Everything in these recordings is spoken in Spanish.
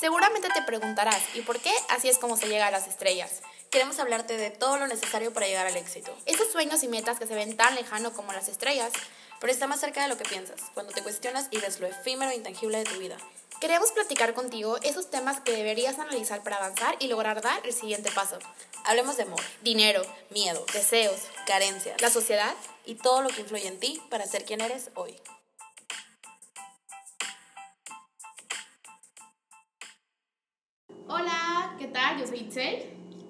Seguramente te preguntarás, ¿y por qué así es como se llega a las estrellas? Queremos hablarte de todo lo necesario para llegar al éxito. Esos sueños y metas que se ven tan lejano como las estrellas, pero está más cerca de lo que piensas, cuando te cuestionas y ves lo efímero e intangible de tu vida. Queremos platicar contigo esos temas que deberías analizar para avanzar y lograr dar el siguiente paso. Hablemos de amor, dinero, miedo, deseos, carencias, la sociedad y todo lo que influye en ti para ser quien eres hoy. Hola, ¿qué tal? Yo soy Itzel.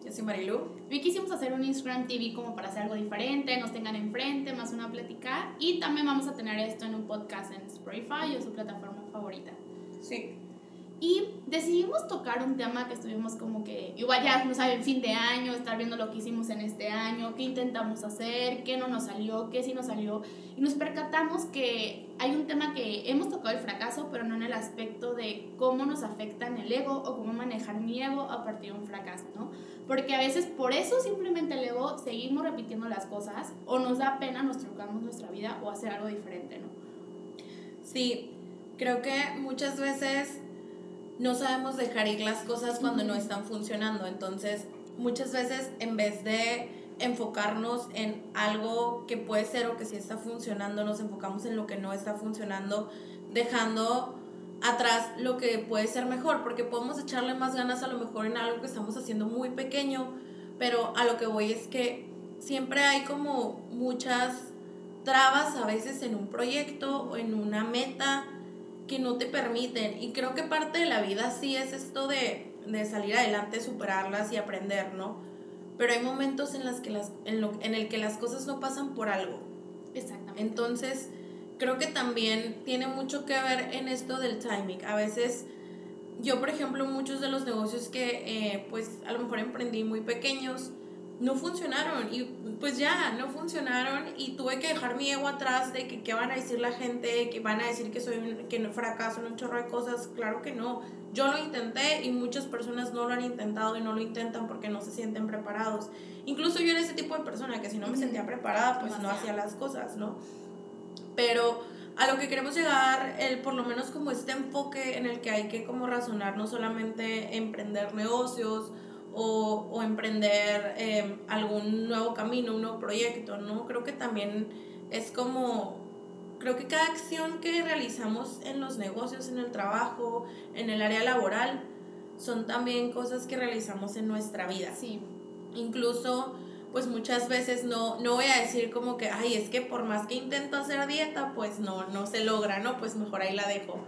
Yo soy Marilu. Hoy quisimos hacer un Instagram TV como para hacer algo diferente, nos tengan enfrente, más una platicar. Y también vamos a tener esto en un podcast en Spotify o su plataforma favorita. Sí. Y decidimos tocar un tema que estuvimos como que, igual ya, no saben, fin de año, estar viendo lo que hicimos en este año, qué intentamos hacer, qué no nos salió, qué sí nos salió. Y nos percatamos que hay un tema que hemos tocado el fracaso, pero no en el aspecto de cómo nos afecta en el ego o cómo manejar mi ego a partir de un fracaso, ¿no? Porque a veces por eso simplemente el ego seguimos repitiendo las cosas o nos da pena, nos trucamos nuestra vida o hacer algo diferente, ¿no? Sí, creo que muchas veces no sabemos dejar ir las cosas cuando no están funcionando. Entonces, muchas veces en vez de enfocarnos en algo que puede ser o que sí está funcionando, nos enfocamos en lo que no está funcionando, dejando atrás lo que puede ser mejor, porque podemos echarle más ganas a lo mejor en algo que estamos haciendo muy pequeño, pero a lo que voy es que siempre hay como muchas trabas a veces en un proyecto o en una meta que no te permiten. Y creo que parte de la vida sí es esto de, de salir adelante, superarlas y aprender, ¿no? Pero hay momentos en, las que las, en, lo, en el que las cosas no pasan por algo. Exactamente. Entonces, creo que también tiene mucho que ver en esto del timing. A veces, yo, por ejemplo, muchos de los negocios que, eh, pues, a lo mejor emprendí muy pequeños, no funcionaron y pues ya, no funcionaron y tuve que dejar mi ego atrás de que qué van a decir la gente, que van a decir que soy un, que no fracaso en un chorro de cosas, claro que no. Yo lo intenté y muchas personas no lo han intentado y no lo intentan porque no se sienten preparados. Incluso yo era ese tipo de persona que si no me sentía preparada, pues no hacía las cosas, ¿no? Pero a lo que queremos llegar, el, por lo menos como este enfoque en el que hay que como razonar, no solamente emprender negocios, o, o emprender em, algún nuevo camino, un nuevo proyecto, ¿no? Creo que también es como, creo que cada acción que realizamos en los negocios, en el trabajo, en el área laboral, son también cosas que realizamos en nuestra vida. Sí. Incluso, pues muchas veces no, no voy a decir como que, ay, es que por más que intento hacer dieta, pues no, no se logra, ¿no? Pues mejor ahí la dejo.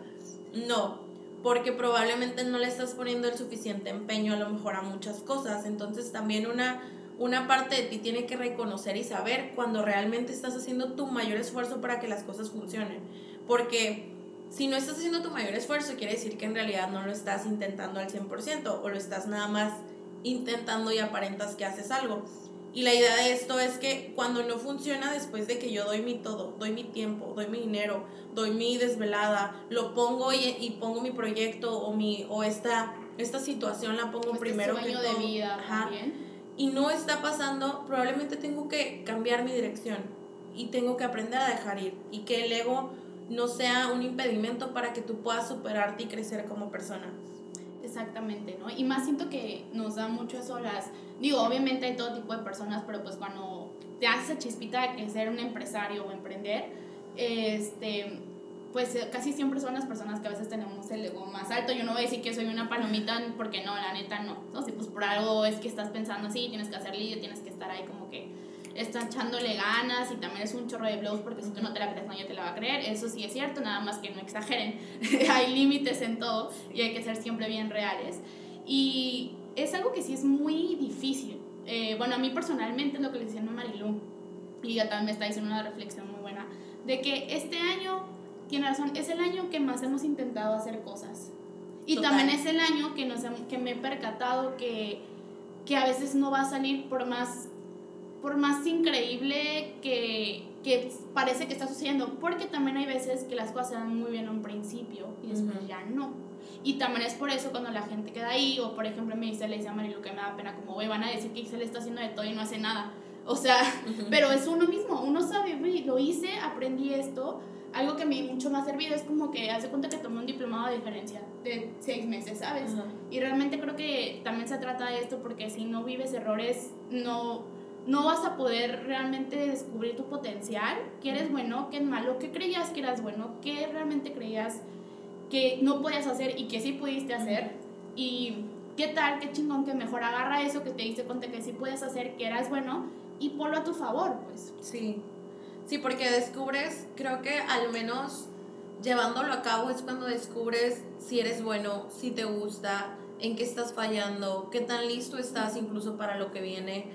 No, porque probablemente no le estás poniendo el suficiente empeño a lo mejor a muchas cosas. Entonces también una, una parte de ti tiene que reconocer y saber cuando realmente estás haciendo tu mayor esfuerzo para que las cosas funcionen. Porque si no estás haciendo tu mayor esfuerzo, quiere decir que en realidad no lo estás intentando al 100% o lo estás nada más intentando y aparentas que haces algo. Y la idea de esto es que cuando no funciona, después de que yo doy mi todo, doy mi tiempo, doy mi dinero, doy mi desvelada, lo pongo y, y pongo mi proyecto o, mi, o esta, esta situación la pongo Este primero sueño que de todo. vida Ajá. también. y no está pasando, probablemente tengo que cambiar mi dirección y tengo que aprender a dejar ir y que el ego no sea un impedimento para que tú puedas superarte y crecer como persona. Exactamente, ¿no? Y más siento que nos da mucho eso las... Digo, obviamente hay todo tipo de personas, pero pues cuando te haces esa chispita de ser un empresario o emprender, este, pues eh, casi siempre son las personas que a veces tenemos el ego más alto. Yo no voy a decir que soy una palomita porque no, la neta no. No sé, pues por algo es que estás pensando así, tienes que hacer líder, tienes que estar ahí como que está echándole ganas y también es un chorro de blows porque si tú no te la crees nadie te la va a creer, eso sí es cierto, nada más que no exageren, hay límites en todo y hay que ser siempre bien reales. Y es algo que sí es muy difícil, eh, bueno a mí personalmente es lo que le decía a Marilu y ella también me está diciendo una reflexión muy buena, de que este año, tiene razón, es el año que más hemos intentado hacer cosas. Y Total. también es el año que, nos, que me he percatado que, que a veces no va a salir por más por más increíble que, que parece que está sucediendo, porque también hay veces que las cosas se dan muy bien a un principio y después Ujú. ya no. Y también es por eso cuando la gente queda ahí, o por ejemplo me dice, le dice a Marilu que me da pena, como, güey, van a decir que Excel está haciendo de todo y no hace nada. O sea, pero es uno mismo, uno sabe, güey, lo hice, aprendí esto, algo que a mí mucho me ha servido es como que hace cuenta que tomé un diplomado de diferencia de seis meses, ¿sabes? Ajá. Y realmente creo que también se trata de esto porque si no vives errores, no, no vas a poder realmente descubrir tu potencial, qué eres bueno, qué es malo, qué creías que eras bueno, qué realmente creías que no podías hacer y que sí pudiste hacer. Y qué tal, qué chingón que mejor agarra eso que te diste cuenta que sí puedes hacer, que eras bueno y ponlo a tu favor, pues. Sí. Sí, porque descubres, creo que al menos llevándolo a cabo es cuando descubres si eres bueno, si te gusta, en qué estás fallando, qué tan listo estás incluso para lo que viene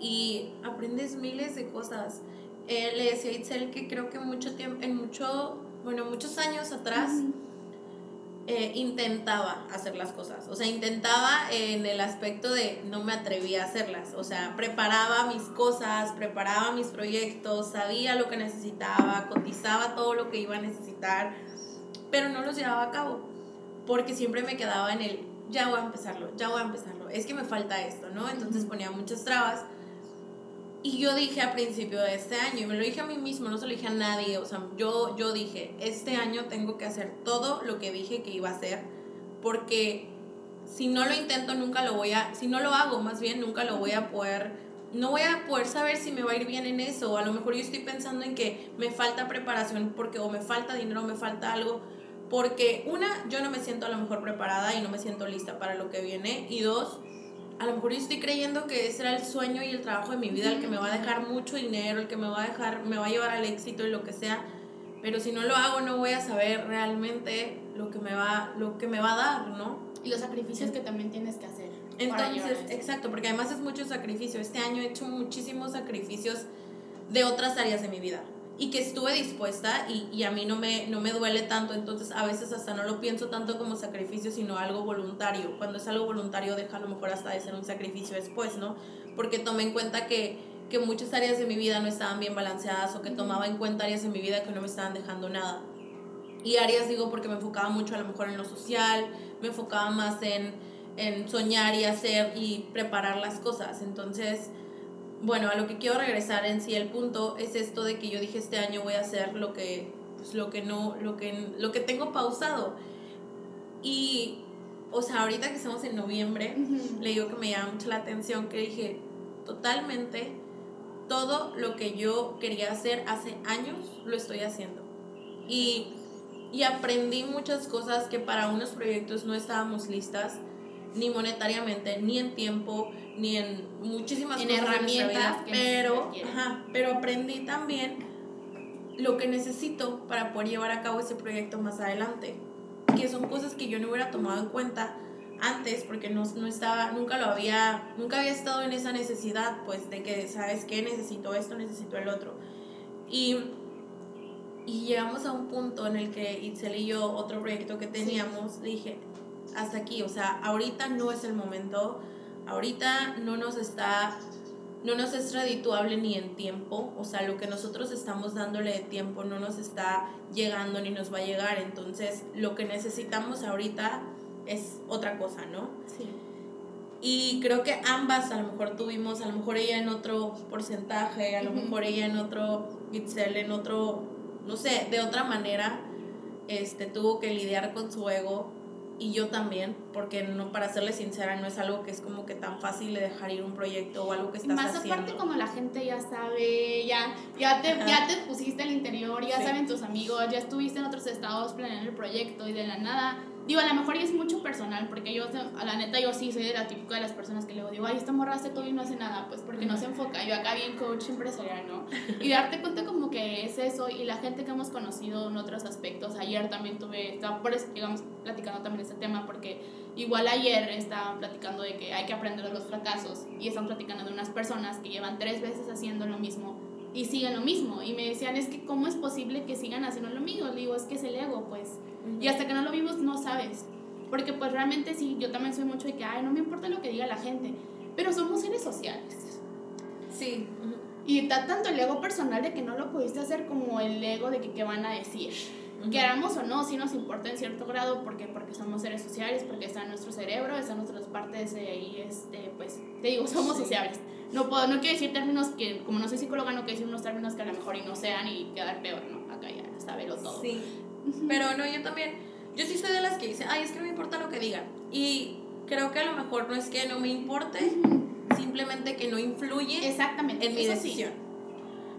y aprendes miles de cosas. Eh, le decía a Itzel que creo que mucho tiempo, en mucho, bueno, muchos años atrás eh, intentaba hacer las cosas. O sea, intentaba en el aspecto de no me atrevía a hacerlas. O sea, preparaba mis cosas, preparaba mis proyectos, sabía lo que necesitaba, cotizaba todo lo que iba a necesitar, pero no los llevaba a cabo. Porque siempre me quedaba en el, ya voy a empezarlo, ya voy a empezarlo. Es que me falta esto, ¿no? Entonces ponía muchas trabas. Y yo dije a principio de este año, y me lo dije a mí mismo, no se lo dije a nadie, o sea, yo, yo dije, este año tengo que hacer todo lo que dije que iba a hacer, porque si no lo intento nunca lo voy a, si no lo hago más bien nunca lo voy a poder, no voy a poder saber si me va a ir bien en eso, o a lo mejor yo estoy pensando en que me falta preparación porque o me falta dinero o me falta algo, porque una, yo no me siento a lo mejor preparada y no me siento lista para lo que viene, y dos, a lo mejor yo estoy creyendo que ese era el sueño y el trabajo de mi vida, el que me va a dejar mucho dinero, el que me va a dejar, me va a llevar al éxito y lo que sea. Pero si no lo hago, no voy a saber realmente lo que me va, lo que me va a dar, ¿no? Y los sacrificios que también tienes que hacer. Entonces, exacto, porque además es mucho sacrificio. Este año he hecho muchísimos sacrificios de otras áreas de mi vida y que estuve dispuesta y, y a mí no me, no me duele tanto, entonces a veces hasta no lo pienso tanto como sacrificio, sino algo voluntario. Cuando es algo voluntario deja a lo mejor hasta de ser un sacrificio después, ¿no? Porque tomé en cuenta que, que muchas áreas de mi vida no estaban bien balanceadas o que tomaba en cuenta áreas de mi vida que no me estaban dejando nada. Y áreas digo porque me enfocaba mucho a lo mejor en lo social, me enfocaba más en, en soñar y hacer y preparar las cosas. Entonces, bueno, a lo que quiero regresar en sí el punto es esto de que yo dije este año voy a hacer lo que pues, lo que no lo que lo que tengo pausado. Y o sea, ahorita que estamos en noviembre, Ujú. le digo que me llama mucho la atención que dije totalmente todo lo que yo quería hacer hace años lo estoy haciendo. Y, y aprendí muchas cosas que para unos proyectos no estábamos listas, ni monetariamente, ni en tiempo, ni en muchísimas En cosas herramientas vida, pero, ajá, pero aprendí también lo que necesito para poder llevar a cabo ese proyecto más adelante, que son cosas que yo no hubiera tomado en cuenta antes porque no, no estaba, nunca lo había, nunca había estado en esa necesidad, pues, de que, ¿sabes qué? Necesito esto, necesito el otro. Y, y llegamos a un punto en el que Itzel y yo, otro proyecto que teníamos, le dije, hasta aquí, o sea, ahorita no es el momento, ahorita no nos está, no nos es redituable ni en tiempo, o sea, lo que nosotros estamos dándole de tiempo no nos está llegando ni nos va a llegar, entonces lo que necesitamos ahorita es otra cosa, ¿no? Sí. Y creo que ambas a lo mejor tuvimos, a lo mejor ella en otro porcentaje, a lo mejor ella en otro, Itzel en otro, no sé, de otra manera, este, tuvo que lidiar con su ego y yo también, porque no, para serle sincera, no es algo que es como que tan fácil de dejar ir un proyecto o algo que estás más haciendo. aparte cuando la gente ya sabe, ya, ya, te, Ajá. ya te pusiste al interior, ya Sí. saben tus amigos, ya estuviste en otros estados planeando el proyecto y de la nada, digo, a lo mejor ya es mucho personal, porque yo, a la neta, yo sí soy de la típica de las personas que luego digo, ay, esta morra hace todo y no hace nada, pues porque no se enfoca, yo acá bien coach empresarial, ¿no? Y darte cuenta como que es eso, y la gente que hemos conocido en otros aspectos, ayer también tuve, estaba por eso, digamos, platicando también este tema, porque igual ayer estaban platicando de que hay que aprender de los fracasos, y están platicando de unas personas que llevan tres veces haciendo lo mismo y siguen lo mismo, y me decían, es que cómo es posible que sigan haciendo lo mismo, le digo, es que es el ego, pues, y hasta que no lo vimos no sabes, porque pues realmente sí, yo también soy mucho de que, ay, no me importa lo que diga la gente, pero somos seres sociales. Sí. Y está tanto el ego personal de que no lo pudiste hacer como el ego de que qué van a decir. Ujú. Queramos o no, sí nos importa en cierto grado porque, porque somos seres sociales, porque está en nuestro cerebro, está en nuestras partes eh, y este, pues, te digo, somos Sí. sociables. no puedo, no quiero decir términos que, como no soy psicóloga, no quiero decir unos términos que a lo mejor y no sean y quedar peor, ¿no? Acá ya, saberlo todo. Sí. Pero no, yo también, yo sí soy de las que dicen, ay, es que no me importa lo que digan. Y creo que a lo mejor no es que no me importe, simplemente que no influye Exactamente. en mi eso sí. decisión.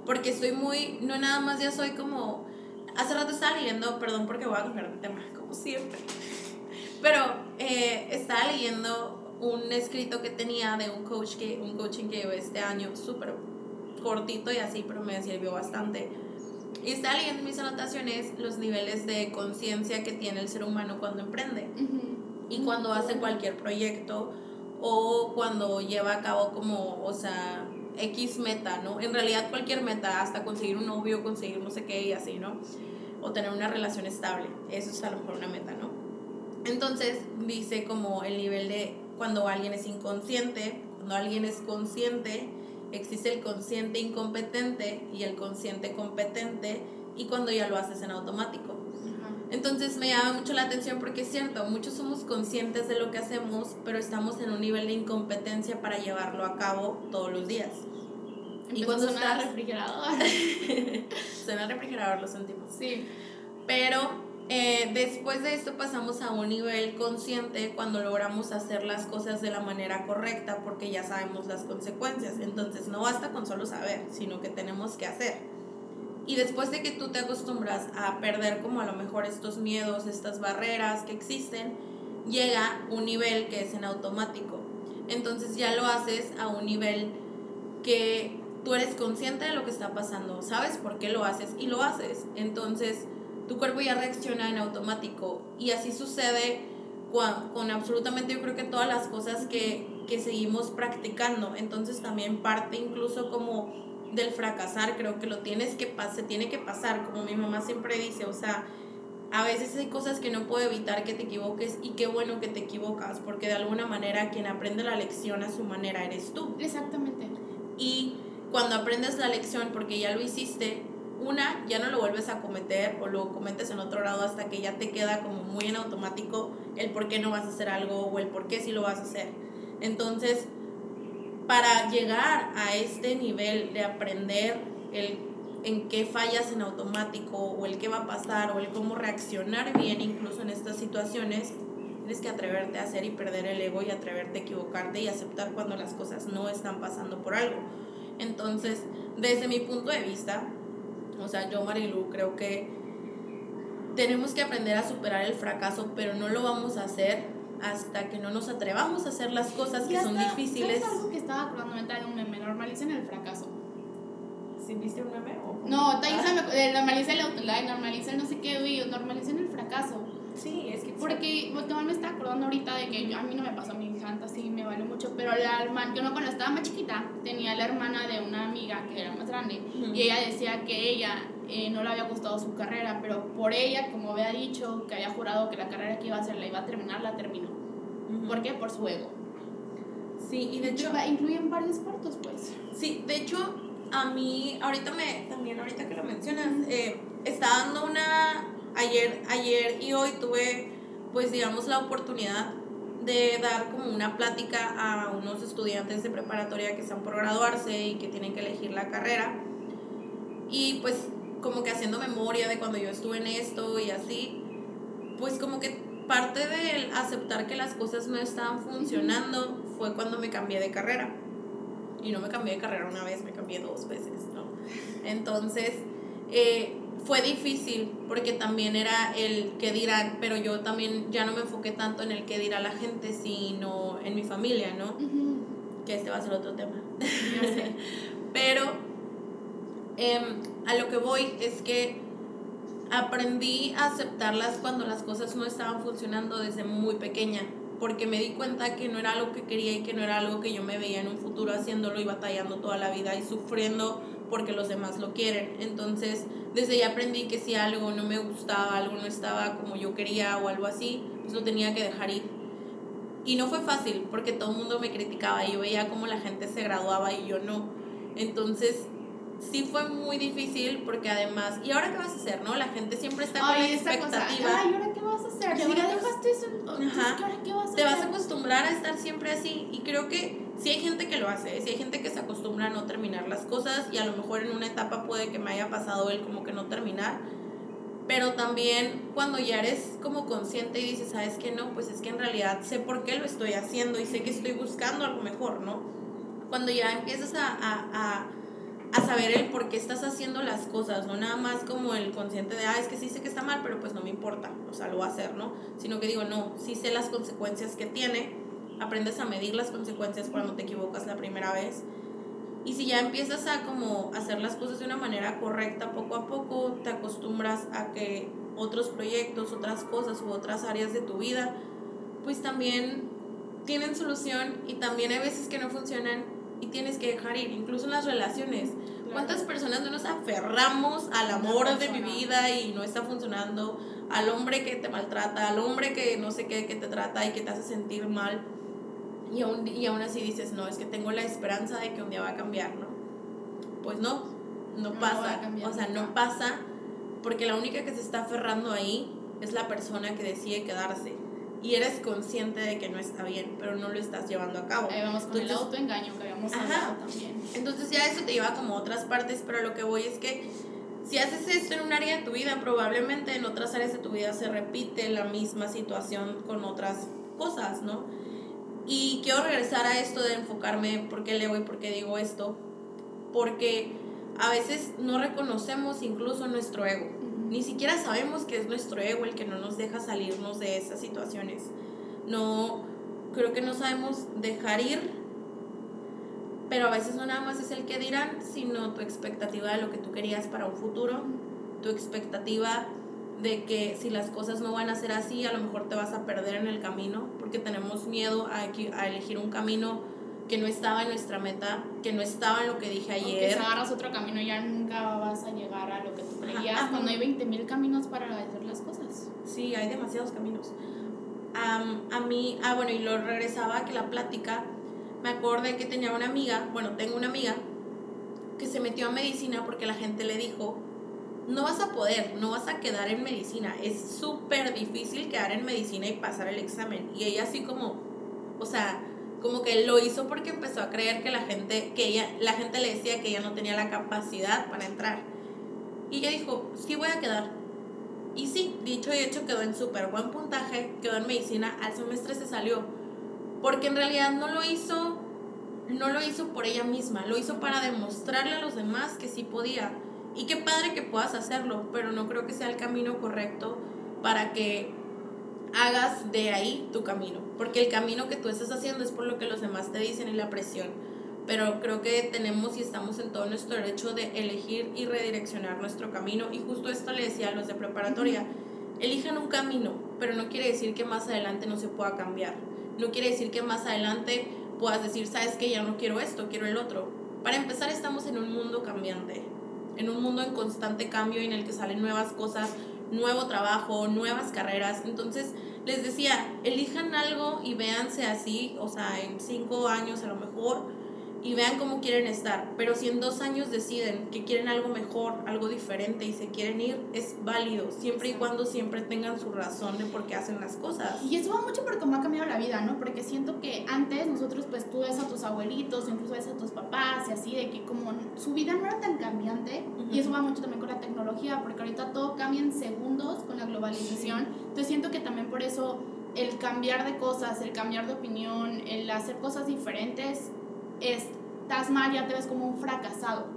Porque estoy muy, no nada más ya soy como, hace rato estaba leyendo, perdón porque voy a cambiar de tema, como siempre. Pero eh, estaba leyendo un escrito que tenía de un coach que, un coaching que llevo este año, súper cortito y así, pero me sirvió bastante. Y estaba leyendo en mis anotaciones los niveles de conciencia que tiene el ser humano cuando emprende y cuando hace cualquier proyecto o cuando lleva a cabo como, o sea, X meta, ¿no? En realidad cualquier meta, hasta conseguir un novio, conseguir no sé qué y así, ¿no? O tener una relación estable, eso es a lo mejor una meta, ¿no? Entonces dice como el nivel de cuando alguien es inconsciente, cuando alguien es consciente, existe el consciente incompetente y el consciente competente y cuando ya lo haces en automático. Entonces me llama mucho la atención porque es cierto, muchos somos conscientes de lo que hacemos, pero estamos en un nivel de incompetencia para llevarlo a cabo todos los días. Y cuando a sonar estás... refrigerador. Suena el refrigerador, lo sentimos. sí. Pero eh, después de esto pasamos a un nivel consciente cuando logramos hacer las cosas de la manera correcta porque ya sabemos las consecuencias. Entonces no basta con solo saber, sino que tenemos que hacer. Y después de que tú te acostumbras a perder como a lo mejor estos miedos, estas barreras que existen, llega un nivel que es en automático. Entonces ya lo haces a un nivel que tú eres consciente de lo que está pasando, sabes por qué lo haces y lo haces. Entonces tu cuerpo ya reacciona en automático y así sucede con, con absolutamente yo creo que todas las cosas que, que seguimos practicando. Entonces también parte incluso como del fracasar, creo que lo tienes que se tiene que pasar, como mi mamá siempre dice, o sea, a veces hay cosas que no puedo evitar que te equivoques y qué bueno que te equivocas, porque de alguna manera quien aprende la lección a su manera eres tú. Exactamente. Y cuando aprendes la lección porque ya lo hiciste, una, ya no lo vuelves a cometer o lo cometes en otro grado hasta que ya te queda como muy en automático el por qué no vas a hacer algo o el por qué sí lo vas a hacer. Entonces, para llegar a este nivel de aprender el en qué fallas en automático o el qué va a pasar o el cómo reaccionar bien incluso en estas situaciones, tienes que atreverte a hacer y perder el ego y atreverte a equivocarte y aceptar cuando las cosas no están pasando por algo. Entonces, desde mi punto de vista, o sea, yo Marilu creo que tenemos que aprender a superar el fracaso, pero no lo vamos a hacer hasta que no nos atrevamos a hacer las cosas que son difíciles. ¿Sabes algo que estaba acordando ahorita de un meme? Normalicen el fracaso. ¿Sí viste un meme? o- No, también Ah, eh, normalicen el autolike, normalicen no sé qué, normalicen el fracaso. Sí, es que Porque pues, no me está acordando ahorita de que yo- a mí no me pasó, mi santa sí me vale mucho, pero la hermana, yo no cuando estaba más chiquita, tenía la hermana de una amiga que era más grande y ella decía que ella eh, no le había gustado su carrera, pero por ella, como había dicho, que había jurado que la carrera que iba a hacer la iba a terminar, la terminó. Ujú. ¿Por qué? Por su ego. Sí, y de hecho, Incluye- incluyen varios partos, pues. sí, de hecho, a mí, ahorita me, también ahorita que lo mencionas, eh, estaba dando una, ayer, ayer y hoy tuve, pues digamos, la oportunidad de dar como una plática a unos estudiantes de preparatoria que están por graduarse y que tienen que elegir la carrera. Y pues como que haciendo memoria de cuando yo estuve en esto y así, pues como que parte del aceptar que las cosas no estaban funcionando fue cuando me cambié de carrera. Y no me cambié de carrera una vez, me cambié dos veces, ¿no? Entonces, eh, fue difícil porque también era el que dirán, pero yo también ya no me enfoqué tanto en el que dirá la gente, sino en mi familia, ¿no? Que este va a ser otro tema. Sé. Pero em, a lo que voy es que aprendí a aceptarlas cuando las cosas no estaban funcionando desde muy pequeña, porque me di cuenta que no era algo que quería y que no era algo que yo me veía en un futuro haciéndolo y batallando toda la vida y sufriendo porque los demás lo quieren. Entonces, desde ahí aprendí que si algo no me gustaba, algo no estaba como yo quería o algo así, pues lo tenía que dejar ir. Y no fue fácil porque todo el mundo me criticaba y yo veía cómo la gente se graduaba y yo no. Entonces, sí fue muy difícil porque además, ¿y ahora qué vas a hacer, no? La gente siempre está con la esta cosa. expectativa. Ay, ¿ahora qué vas a hacer? Eso, entonces, Ajá. ¿qué qué vas a te vas a acostumbrar a estar siempre así. Y creo que sí hay gente que lo hace, sí hay gente que se acostumbra a no terminar las cosas y a lo mejor en una etapa puede que me haya pasado el como que no terminar. Pero también cuando ya eres como consciente y dices, ¿sabes qué no? Pues es que en realidad sé por qué lo estoy haciendo y sé que estoy buscando algo mejor, ¿no? Cuando ya empiezas a, a, a, a saber el por qué estás haciendo las cosas, no nada más como el consciente de, ah, es que sí sé que está mal, pero pues no me importa, o sea, lo voy a hacer, ¿no? Sino que digo, no, sí sé las consecuencias que tiene, aprendes a medir las consecuencias cuando te equivocas la primera vez. Y si ya empiezas a como hacer las cosas de una manera correcta poco a poco, te acostumbras a que otros proyectos, otras cosas u otras áreas de tu vida, pues también tienen solución y también hay veces que no funcionan y tienes que dejar ir, incluso en las relaciones. ¿Cuántas personas no nos aferramos al amor de mi vida y no está funcionando? Al hombre que te maltrata, al hombre que no sé qué, que te trata y que te hace sentir mal. Y aún, y aún así dices, no, es que tengo la esperanza de que un día va a cambiar, ¿no? Pues no, no, No pasa. o sea, no pasa porque la única que se está aferrando ahí es la persona que decide quedarse. Y eres consciente de que no está bien, pero no lo estás llevando a cabo. Ahí vamos con el Entonces- autoengaño que habíamos Ajá. hablado también. entonces ya eso te lleva como a otras partes, pero lo que voy es que si haces esto en un área de tu vida, probablemente en otras áreas de tu vida se repite la misma situación con otras cosas, ¿no? Y quiero regresar a esto de enfocarme por qué leo y por qué digo esto, porque a veces no reconocemos incluso nuestro ego. Ni siquiera sabemos que es nuestro ego el que no nos deja salirnos de esas situaciones. No, creo que no sabemos dejar ir pero a veces no nada más es el que dirán, sino tu expectativa de lo que tú querías para un futuro, tu expectativa de que si las cosas no van a ser así, a lo mejor te vas a perder en el camino, porque tenemos miedo a, a elegir un camino que no estaba en nuestra meta, que no estaba en lo que dije Aunque ayer. si agarras otro camino ya nunca vas a llegar a lo que Ajá. cuando hay 20.000 caminos para hacer las cosas. Sí, hay demasiados caminos. Am, a mí, ah, bueno, y lo regresaba a que la plática, me acordé que tenía una amiga, bueno, tengo una amiga que se metió a medicina porque la gente le dijo, no vas a poder, no vas a quedar en medicina, es súper difícil quedar en medicina y pasar el examen. Y ella así como, o sea, como que lo hizo porque empezó a creer que la gente, que ella, la gente le decía que ella no tenía la capacidad para entrar. Y ella dijo, sí voy a quedar. Y sí, dicho y hecho, quedó en súper buen puntaje, quedó en medicina, al semestre se salió. Porque en realidad no lo hizo, no lo hizo por ella misma, lo hizo para demostrarle a los demás que sí podía. Y qué padre que puedas hacerlo, pero no creo que sea el camino correcto para que hagas de ahí tu camino. Porque el camino que tú estás haciendo es por lo que los demás te dicen y la presión. Pero creo que tenemos y estamos en todo nuestro derecho de elegir y redireccionar nuestro camino. Y justo esto le decía a los de preparatoria, elijan un camino, pero no quiere decir que más adelante no se pueda cambiar. No quiere decir que más adelante puedas decir, sabes que ya no quiero esto, quiero el otro. Para empezar, estamos en un mundo cambiante, en un mundo en constante cambio en el que salen nuevas cosas, nuevo trabajo, nuevas carreras. Entonces, les decía, elijan algo y véanse así, o sea, en cinco años a lo mejor, y vean cómo quieren estar. Pero si en dos años deciden que quieren algo mejor, algo diferente y se quieren ir, es válido, siempre y cuando siempre tengan su razón de por qué hacen las cosas. Y eso va mucho por cómo ha cambiado la vida, ¿no? Porque siento que antes nosotros, pues tú ves a tus abuelitos, incluso ves a tus papás y así, de que como su vida no era tan cambiante, Ujú. y eso va mucho también con la tecnología, porque ahorita todo cambia en segundos con la globalización. Entonces siento que también por eso el cambiar de cosas, el cambiar de opinión, el hacer cosas diferentes, estás mal, ya te ves como un fracasado.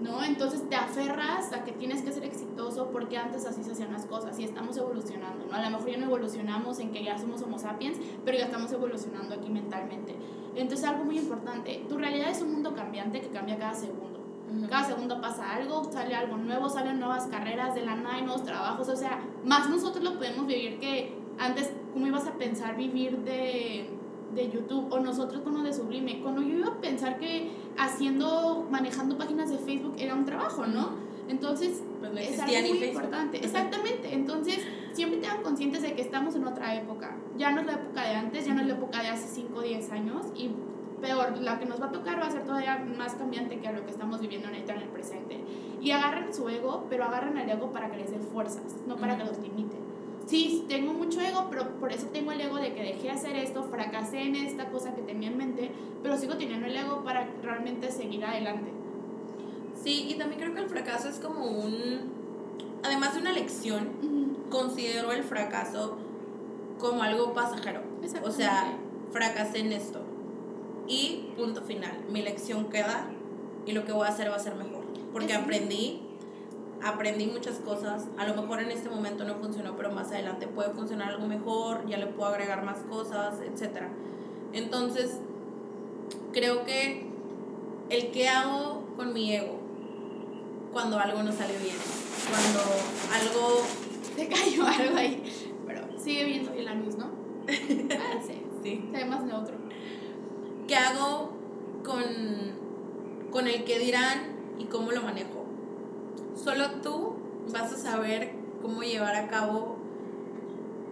¿no? Entonces te aferras a que tienes que ser exitoso porque antes así se hacían las cosas y estamos evolucionando, ¿no? A lo mejor ya no evolucionamos en que ya somos homo sapiens, pero ya estamos evolucionando aquí mentalmente. Entonces algo muy importante, tu realidad es un mundo cambiante que cambia cada segundo. Cada segundo pasa algo, sale algo nuevo, salen nuevas carreras, de la nada hay nuevos trabajos, o sea, más nosotros lo podemos vivir que antes, ¿cómo ibas a pensar vivir de, de YouTube o nosotros con lo de Sublime? Cuando yo iba a pensar que haciendo, manejando páginas de Facebook era un trabajo, ¿no? Entonces, Pues no es algo muy importante. Exactamente. Entonces, siempre tengan conscientes de que estamos en otra época. Ya no es la época de antes, ya no es la época de hace 5 o 10 años. Y peor, la que nos va a tocar va a ser todavía más cambiante que a lo que estamos viviendo ahorita en el presente. Y agarren su ego, pero agarren el ego para que les dé fuerzas, no para que los limite. Sí, tengo mucho ego, pero por eso tengo el ego de que dejé de hacer esto, fracasé en esta cosa que tenía en mente, pero sigo teniendo el ego para realmente seguir adelante. Sí, y también creo que el fracaso es como un, además de una lección, considero el fracaso como algo pasajero. O sea, fracasé en esto. Y punto final, mi lección queda y lo que voy a hacer va a ser mejor. Porque aprendí, aprendí muchas cosas. A lo mejor en este momento no funcionó, pero más adelante puede funcionar algo mejor, ya le puedo agregar más cosas, etc. Entonces, creo que el que hago con mi ego cuando algo no sale bien, cuando algo... Se cayó algo ahí, pero sigue viendo la luz, ¿no? Ah, sí. sí. Se ve más neutro. ¿Qué hago con, con el que dirán y cómo lo manejo? Solo tú vas a saber cómo llevar a cabo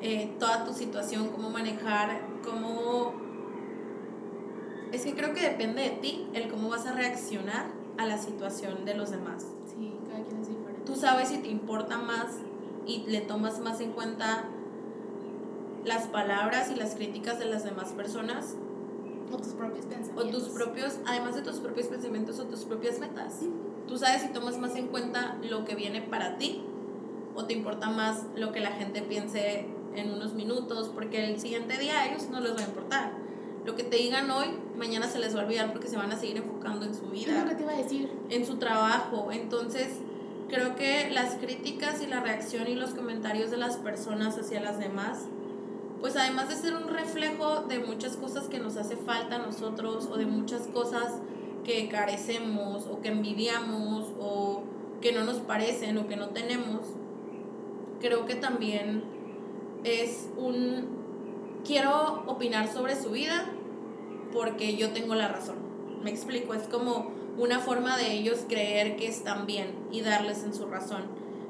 eh, toda tu situación, cómo manejar, cómo... Es que creo que depende de ti el cómo vas a reaccionar a la situación de los demás. Sí, cada quien es diferente. Tú sabes si te importa más y le tomas más en cuenta las palabras y las críticas de las demás personas o tus propios pensamientos. O tus propios, además de tus propios pensamientos o tus propias metas. Tú sabes si tomas más en cuenta lo que viene para ti o te importa más lo que la gente piense en unos minutos, porque el siguiente día a ellos no les va a importar. Lo que te digan hoy, mañana se les va a olvidar porque se van a seguir enfocando en su vida. Es lo que te iba a decir. En su trabajo. Entonces, creo que las críticas y la reacción y los comentarios de las personas hacia las demás pues además de ser un reflejo de muchas cosas que nos hace falta a nosotros o de muchas cosas que carecemos o que envidiamos o que no nos parecen o que no tenemos, creo que también es un... Quiero opinar sobre su vida porque yo tengo la razón. Me explico, es como una forma de ellos creer que están bien y darles en su razón.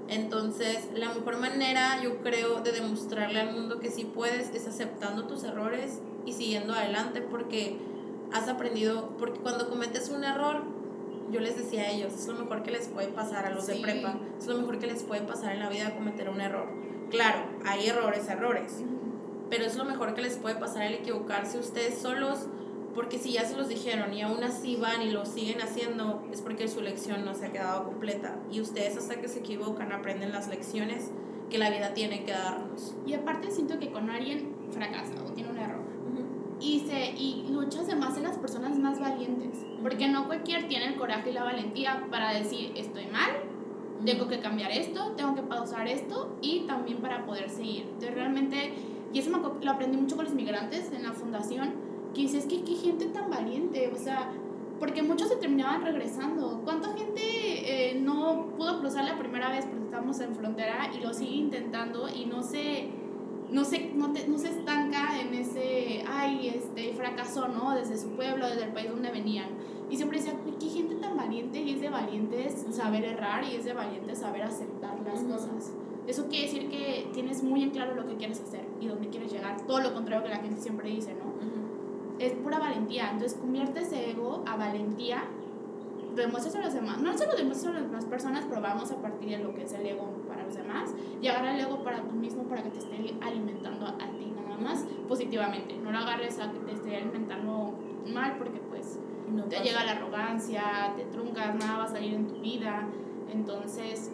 Entonces, la mejor manera, yo creo, de demostrarle al mundo que sí puedes es aceptando tus errores y siguiendo adelante porque has aprendido, porque cuando cometes un error, yo les decía a ellos, es lo mejor que les puede pasar a los de prepa, es lo mejor que les puede pasar en la vida cometer un error. Claro, hay errores, errores, pero es lo mejor que les puede pasar el equivocarse ustedes solos porque si ya se los dijeron y aún así van y lo siguen haciendo, es porque su lección no se ha quedado completa. Y ustedes hasta que se equivocan aprenden las lecciones que la vida tiene que darnos. Y aparte siento que con alguien fracasa o tiene un error. Y, se, y luchas de más en las personas más valientes. Porque no cualquier tiene el coraje y la valentía para decir estoy mal, tengo que cambiar esto, tengo que pausar esto y también para poder seguir. Entonces realmente, y eso lo aprendí mucho con los migrantes en la fundación, que dices que qué gente tan valiente, o sea, porque muchos se terminaban regresando. ¿Cuánta gente eh, no pudo cruzar la primera vez porque estábamos en frontera y lo sigue intentando y no se, no se, no, no se estanca en ese, ay, este, fracasó, ¿no? Desde su pueblo, desde el país donde venían. Y siempre decía, qué gente tan valiente y es de valientes saber errar y es de valientes saber aceptar las cosas. Eso quiere decir que tienes muy en claro lo que quieres hacer y dónde quieres llegar. Todo lo contrario que la gente siempre dice, ¿no? es pura valentía. Entonces convierte ese ego a valentía, demuestras a los demás. No se lo demuestras a las demás personas, pero vamos a partir de lo que es el ego los demás. Y agarra el ego para tú mismo, para que te esté alimentando a, ti nada más positivamente. No lo agarres a que te esté alimentando mal, porque pues no te llega la arrogancia, te truncas, nada va a salir en tu vida. Entonces,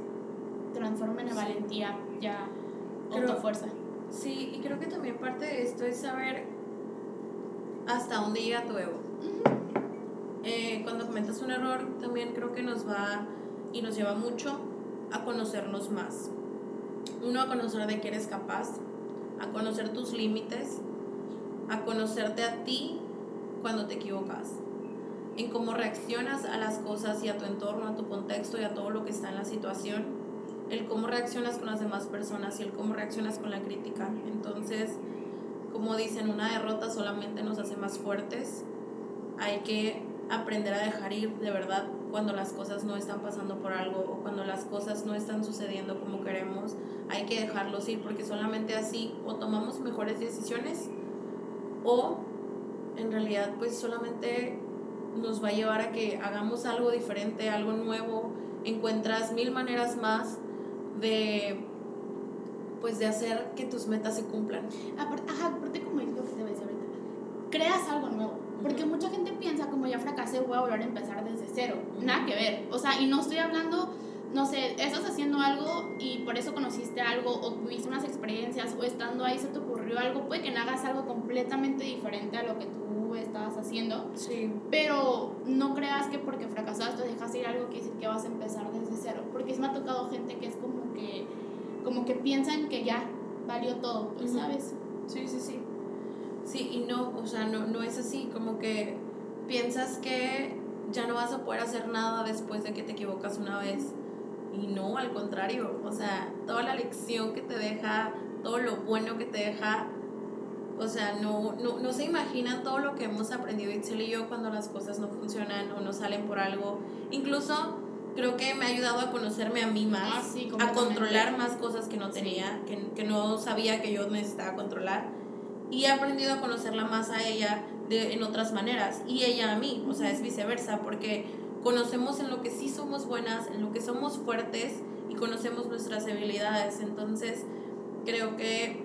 transforma en valentía, ya, fuerza Sí, y creo que también parte de esto es saber hasta dónde llega tu ego. Eh, cuando cometas un error, también creo que nos va y nos lleva mucho a conocernos más. Uno, a conocer de qué eres capaz, a conocer tus límites, a conocerte a ti cuando te equivocas, en cómo reaccionas a las cosas y a tu entorno, a tu contexto y a todo lo que está en la situación, el cómo reaccionas con las demás personas y el cómo reaccionas con la crítica. Entonces, como dicen, una derrota solamente nos hace más fuertes. Hay que aprender a dejar ir de verdad cuando las cosas no están pasando por algo o cuando las cosas no están sucediendo como queremos. Hay que dejarlos ir porque solamente así o tomamos mejores decisiones o en realidad pues solamente nos va a llevar a que hagamos algo diferente, algo nuevo. Encuentras mil maneras más de pues de hacer que tus metas se cumplan. Ajá, aparte como es lo que te voy a decir ahorita, creas algo nuevo. Porque mucha gente piensa, como ya fracasé, voy a volver a empezar desde cero. Nada que ver. O sea, y no estoy hablando, no sé, estás haciendo algo y por eso conociste algo, o tuviste unas experiencias, o estando ahí se te ocurrió algo, puede que no hagas algo completamente diferente a lo que tú estabas haciendo. Sí. Pero no creas que porque fracasaste dejaste ir algo quiere decir que vas a empezar desde cero. Porque sí me ha tocado gente que es como que, como que piensan que ya valió todo, pues. ¿sabes? Sí, sí, sí. Sí, y no, o sea, no, no es así, como que piensas que ya no vas a poder hacer nada después de que te equivocas una vez. Y no, al contrario, o sea, toda la lección que te deja, todo lo bueno que te deja, o sea, no, no, no se imaginan todo lo que hemos aprendido Itzel y yo cuando las cosas no funcionan o no salen por algo. Incluso creo que me ha ayudado a conocerme a mí más, Ah, sí, a controlar más cosas que no Sí. tenía, que, que no sabía que yo necesitaba controlar. Y he aprendido a conocerla más a ella de, en otras maneras y ella a mí, o sea, es viceversa, porque conocemos en lo que sí somos buenas, en lo que somos fuertes y conocemos nuestras habilidades. Entonces, creo que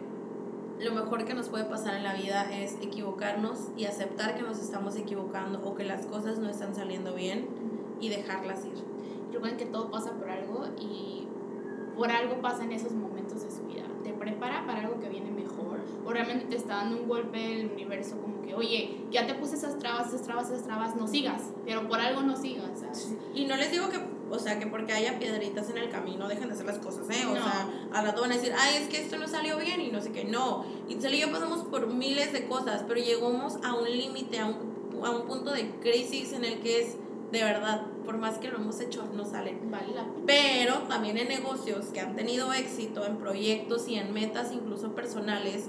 lo mejor que nos puede pasar en la vida es equivocarnos y aceptar que nos estamos equivocando o que las cosas no están saliendo bien y dejarlas ir. Recuerden que todo pasa por algo y por algo pasa en esos momentos de su vida. Te prepara para algo que viene o realmente te está dando un golpe el universo como que, oye, ya te puse esas trabas, esas trabas, esas trabas, no sigas, pero por algo no sigas, ¿sabes? Y no les digo que, o sea, que porque haya piedritas en el camino dejen de hacer las cosas, ¿eh? O No. sea, al rato van a decir, ay, es que esto no salió bien y no sé qué. No, Itzel y yo pasamos por miles de cosas, pero llegamos a un límite, a un, a un punto de crisis en el que es, de verdad, por más que lo hemos hecho, no sale. Vale la pena. Pero también en negocios que han tenido éxito, en proyectos y en metas incluso personales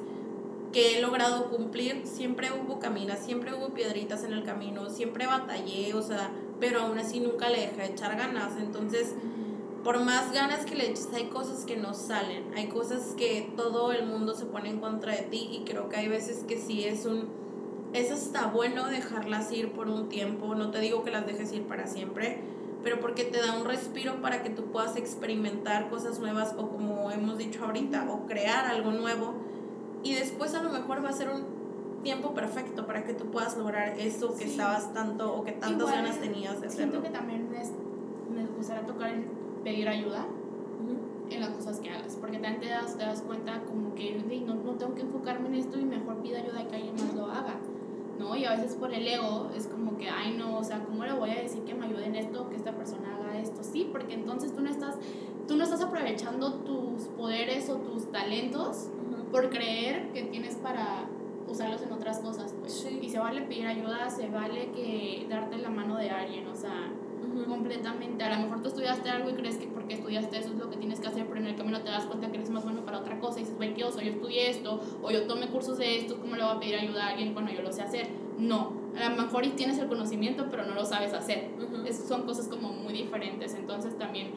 que he logrado cumplir, siempre hubo caminas, siempre hubo piedritas en el camino, siempre batallé, o sea, pero aún así nunca le dejé de echar ganas. Entonces, por más ganas que le eches, hay cosas que no salen, hay cosas que todo el mundo se pone en contra de ti y creo que hay veces que sí es un... Es hasta bueno dejarlas ir por un tiempo, no te digo que las dejes ir para siempre, pero porque te da un respiro para que tú puedas experimentar cosas nuevas o como hemos dicho ahorita, o crear algo nuevo y después a lo mejor va a ser un tiempo perfecto para que tú puedas lograr eso que Sí. estabas tanto o que tantas Igual, ganas tenías de hacerlo. Siento que también es- me gustaría tocar el pedir ayuda en las cosas que hagas, porque también te das, te das cuenta como que "Ey, no, no tengo que enfocarme en esto y mejor pido ayuda y que alguien más lo haga, ¿no? Y a veces por el ego es como que, ay no, o sea, ¿cómo le voy a decir que me ayude en esto, que esta persona haga esto? Sí, porque entonces tú no estás, tú no estás aprovechando tus poderes o tus talentos. Por creer que tienes para usarlos en otras cosas, pues. Sí. Y se vale pedir ayuda, se vale que darte la mano de alguien, o sea, completamente. A lo mejor tú estudiaste algo y crees que porque estudiaste eso es lo que tienes que hacer, pero en el camino te das cuenta que eres más bueno para otra cosa y dices, güey, ¿qué oso? Yo estudié esto, o yo tomé cursos de esto, ¿cómo le voy a pedir ayuda a alguien cuando yo lo sé hacer? No, a lo mejor y tienes el conocimiento, pero no lo sabes hacer. Es- son cosas como muy diferentes, entonces también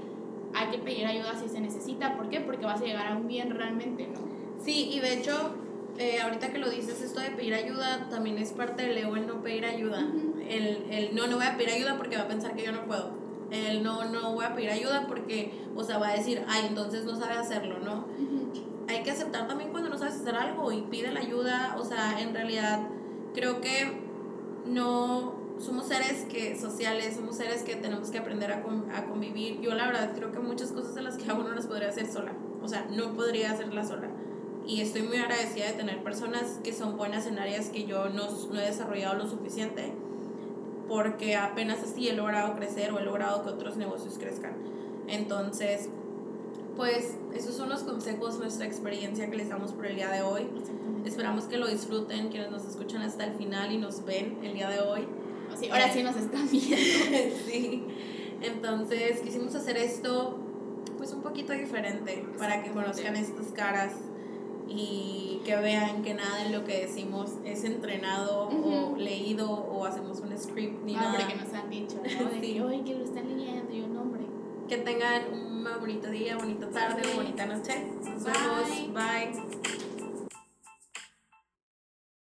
hay que pedir ayuda si se necesita. ¿Por qué? Porque vas a llegar a un bien realmente, ¿no? Sí, y de hecho, eh, ahorita que lo dices, esto de pedir ayuda también es parte del ego, el no pedir ayuda. El, el no, no voy a pedir ayuda porque va a pensar que yo no puedo. El no, no voy a pedir ayuda porque, o sea, va a decir, ay, entonces no sabe hacerlo, ¿no? hay que aceptar también cuando no sabes hacer algo y pide la ayuda. O sea, en realidad creo que no somos seres que sociales, somos seres que tenemos que aprender a, con- a convivir. Yo la verdad creo que muchas cosas de las que hago no las podría hacer sola. O sea, no podría hacerlas sola. Y estoy muy agradecida de tener personas que son buenas en áreas que yo no, no he desarrollado lo suficiente porque apenas así he logrado crecer o he logrado que otros negocios crezcan. Entonces, pues esos son los consejos, nuestra experiencia que les damos por el día de hoy. Esperamos que lo disfruten, quienes nos escuchan hasta el final y nos ven el día de hoy. Sí, ahora sí nos están viendo. sí. Entonces quisimos hacer esto pues un poquito diferente para que conozcan estas caras y que vean que nada de lo que decimos es entrenado o Ujú. leído o hacemos un script ni Nombre nada. que nos han dicho, ¿no? De Sí. que, oye, que lo están leyendo y un nombre. Que tengan un bonito día, bonita tarde o bonita noche. Nos vemos. Bye.